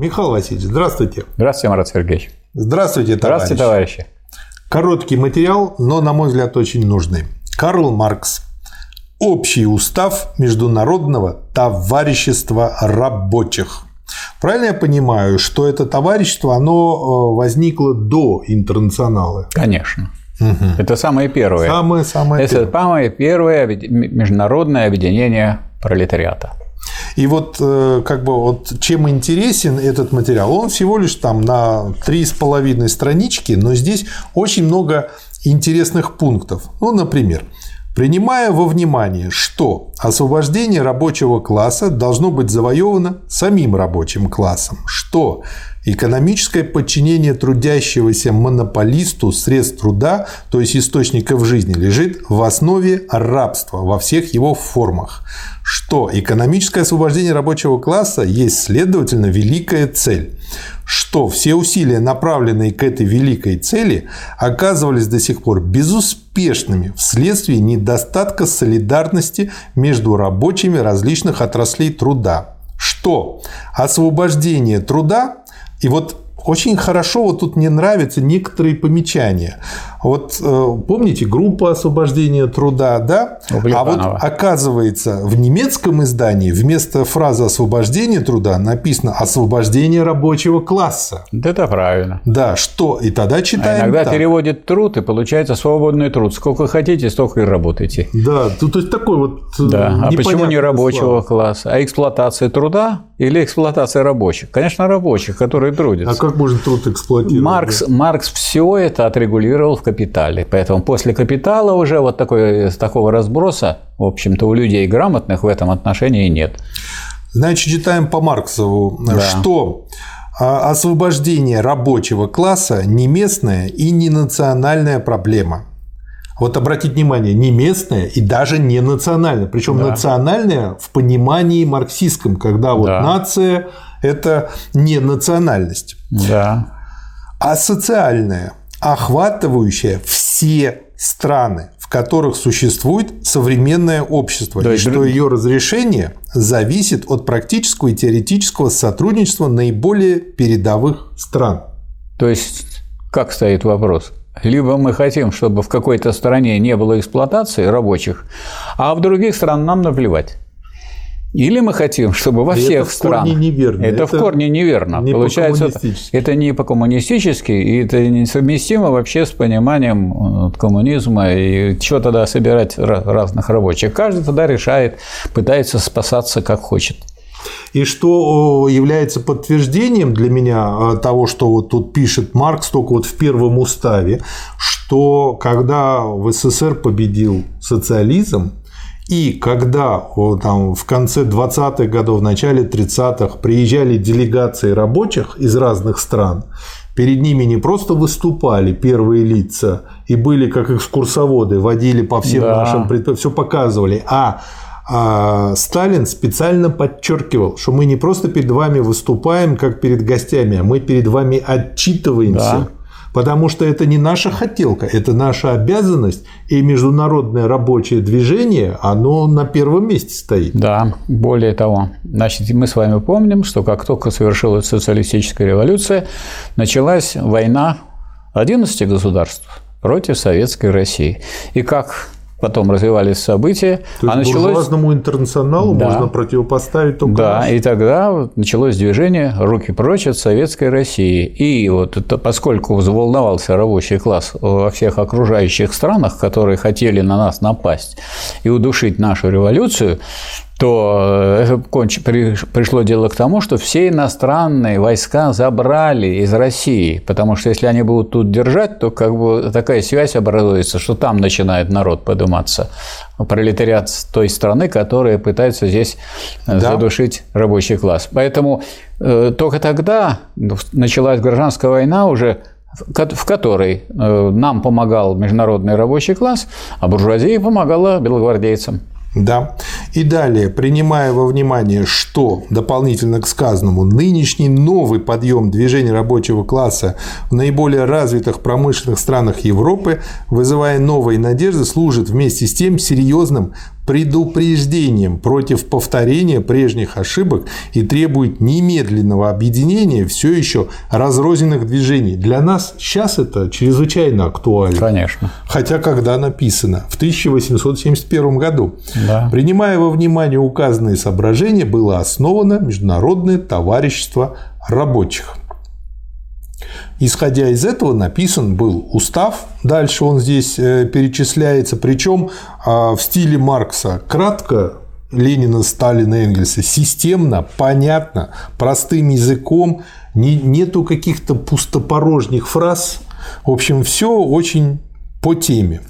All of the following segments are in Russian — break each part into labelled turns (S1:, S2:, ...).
S1: Михаил Васильевич, здравствуйте.
S2: Здравствуйте, Марат Сергеевич.
S1: Здравствуйте, товарищ.
S2: Здравствуйте, товарищи.
S1: Короткий материал, но, на мой взгляд, очень нужный. Карл Маркс. Общий устав Международного товарищества рабочих. Правильно я понимаю, что это товарищество, оно э, возникло до интернационала?
S2: Конечно. Угу. Это самое первое.
S1: Самое, самое
S2: это первое. самое первое международное объединение пролетариата.
S1: И вот э, как бы вот чем интересен этот материал, он всего лишь там на три с половиной странички, но здесь очень много интересных пунктов. Ну, например, принимая во внимание, что освобождение рабочего класса должно быть завоевано самим рабочим классом, что Экономическое подчинение трудящегося монополисту средств труда, то есть источников жизни, лежит в основе рабства во всех его формах. Что экономическое освобождение рабочего класса есть, следовательно, великая цель. Что все усилия, направленные к этой великой цели, оказывались до сих пор безуспешными вследствие недостатка солидарности между рабочими различных отраслей труда. Что? Освобождение труда. И вот очень хорошо вот тут мне нравятся некоторые помечания. Вот э, помните группа освобождения труда, да? А вот оказывается в немецком издании вместо фразы освобождения труда написано освобождение рабочего класса.
S2: Это правильно.
S1: Да, что? И тогда читаем.
S2: А иногда
S1: так.
S2: переводит труд и получается свободный труд. Сколько хотите, столько и работайте.
S1: Да, тут то есть такой вот.
S2: Э, да. А почему не рабочего слова. класса? А эксплуатация труда или эксплуатация рабочих? Конечно, рабочих, которые трудятся.
S1: А как можно труд эксплуатировать?
S2: Маркс, да? Маркс все это отрегулировал в капитале. Поэтому после капитала уже вот такой, такого разброса, в общем-то, у людей грамотных в этом отношении нет.
S1: Значит, читаем по Марксову, да. что а, освобождение рабочего класса не местная и не национальная проблема. Вот обратите внимание, не местная и даже не национальная. Причем да. национальная в понимании марксистском, когда вот да. нация – это не национальность.
S2: Да.
S1: А социальная, охватывающая все страны, в которых существует современное общество, да, и что ее разрешение зависит от практического и теоретического сотрудничества наиболее передовых стран.
S2: То есть, как стоит вопрос? Либо мы хотим, чтобы в какой-то стране не было эксплуатации рабочих, а в других странах нам наплевать. Или мы хотим, чтобы во всех это странах...
S1: В корне неверно.
S2: Это, это в корне неверно.
S1: Не
S2: Получается, это не по-коммунистически, и это несовместимо вообще с пониманием коммунизма, и что тогда собирать разных рабочих. Каждый тогда решает, пытается спасаться как хочет.
S1: И что является подтверждением для меня а, того, что вот тут пишет Маркс только вот в первом уставе, что когда в СССР победил социализм, и когда там, в конце 20-х годов, в начале 30-х приезжали делегации рабочих из разных стран, перед ними не просто выступали первые лица и были как экскурсоводы, водили по всем да. нашим предприятиям, все показывали, а а Сталин специально подчеркивал, что мы не просто перед вами выступаем как перед гостями, а мы перед вами отчитываемся. Да. Потому что это не наша хотелка, это наша обязанность, и международное рабочее движение, оно на первом месте стоит.
S2: Да, более того, значит, мы с вами помним, что как только совершилась социалистическая революция, началась война 11 государств против Советской России. И как потом развивались события.
S1: То а есть началось... буржуазному интернационалу да. можно противопоставить только
S2: Да, наш. и тогда началось движение «Руки прочь от советской России». И вот это, поскольку взволновался рабочий класс во всех окружающих странах, которые хотели на нас напасть и удушить нашу революцию, то э, пришло дело к тому, что все иностранные войска забрали из России, потому что если они будут тут держать, то как бы такая связь образуется, что там начинает народ подниматься, пролетариат той страны, которая пытается здесь э, да. задушить рабочий класс. Поэтому э, только тогда началась гражданская война уже в которой нам помогал международный рабочий класс, а буржуазия помогала белогвардейцам.
S1: Да. И далее, принимая во внимание, что дополнительно к сказанному, нынешний новый подъем движения рабочего класса в наиболее развитых промышленных странах Европы, вызывая новые надежды, служит вместе с тем серьезным предупреждением против повторения прежних ошибок и требует немедленного объединения все еще разрозненных движений. Для нас сейчас это чрезвычайно актуально.
S2: Конечно.
S1: Хотя когда написано? В 1871 году.
S2: Да.
S1: Принимая во внимание указанные соображения, было основано Международное товарищество рабочих. Исходя из этого написан был устав, дальше он здесь э, перечисляется, причем а, в стиле Маркса кратко, Ленина, Сталина, Энгельса, системно, понятно, простым языком, нету каких-то пустопорожних фраз. В общем, все очень по теме.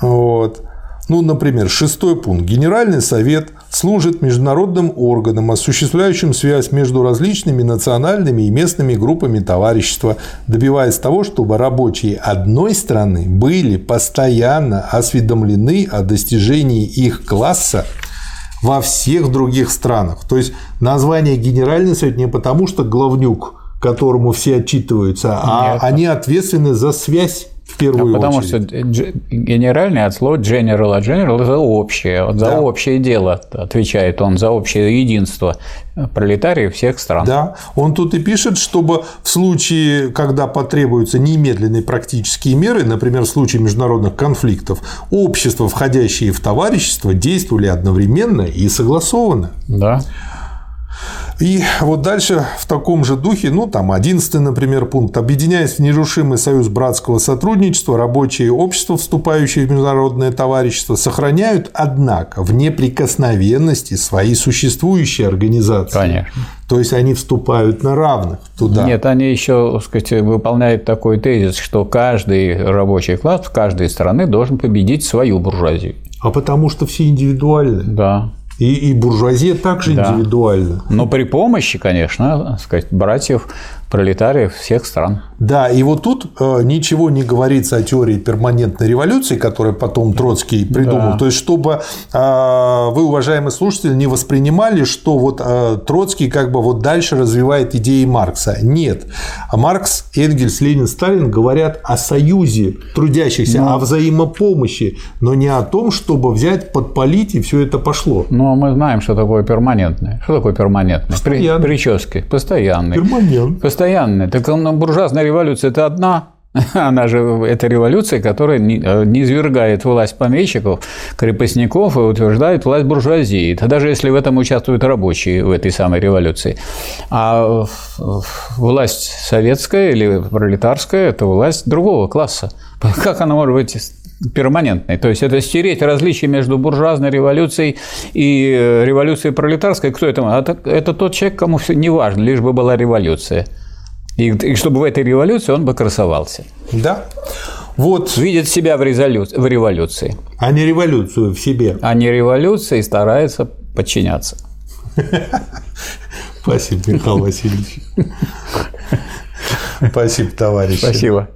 S1: Вот. Ну, например, шестой пункт. Генеральный совет служит международным органом, осуществляющим связь между различными национальными и местными группами товарищества, добиваясь того, чтобы рабочие одной страны были постоянно осведомлены о достижении их класса во всех других странах. То есть название Генеральный совет не потому, что главнюк, которому все отчитываются, а Нет. они ответственны за связь в первую
S2: а потому
S1: очередь.
S2: что генеральный от слова general, а general – это общее, за да. общее дело отвечает он, за общее единство пролетариев всех стран.
S1: Да, он тут и пишет, чтобы в случае, когда потребуются немедленные практические меры, например, в случае международных конфликтов, общества, входящие в товарищество, действовали одновременно и согласованно.
S2: Да.
S1: И вот дальше в таком же духе, ну там 11, например, пункт. Объединяясь в нерушимый союз братского сотрудничества, рабочие общества, вступающие в международное товарищество, сохраняют, однако, в неприкосновенности свои существующие организации.
S2: Конечно.
S1: То есть они вступают на равных туда.
S2: Нет, они еще, сказать, выполняют такой тезис, что каждый рабочий класс в каждой стране должен победить свою буржуазию.
S1: А потому что все индивидуальны.
S2: Да.
S1: И, и буржуазия также да. индивидуальна.
S2: Но при помощи, конечно, сказать, братьев пролетариев всех стран.
S1: Да, и вот тут э, ничего не говорится о теории перманентной революции, которую потом Троцкий придумал. Да. То есть, чтобы э, вы, уважаемые слушатели, не воспринимали, что вот э, Троцкий как бы вот дальше развивает идеи Маркса. Нет. Маркс, Энгельс, Ленин, Сталин говорят о союзе трудящихся, но... Ну. о взаимопомощи, но не о том, чтобы взять, подпалить и все это пошло.
S2: Но мы знаем, что такое перманентное. Что такое перманентное? Постоянный. Прически. Постоянный.
S1: Перманент
S2: постоянная. Так буржуазная революция – это одна она же, это революция, которая не извергает власть помещиков, крепостников и утверждает власть буржуазии. Это даже если в этом участвуют рабочие в этой самой революции. А власть советская или пролетарская – это власть другого класса. Как она может быть перманентной. То есть это стереть различия между буржуазной революцией и э, революцией пролетарской. Кто это? Это, это тот человек, кому все не важно, лишь бы была революция. И, и чтобы в этой революции он бы красовался.
S1: Да. Вот.
S2: Видит себя в, резолю... в революции.
S1: А не революцию в себе.
S2: А не революции старается подчиняться.
S1: Спасибо, Михаил Васильевич. Спасибо, товарищ.
S2: Спасибо.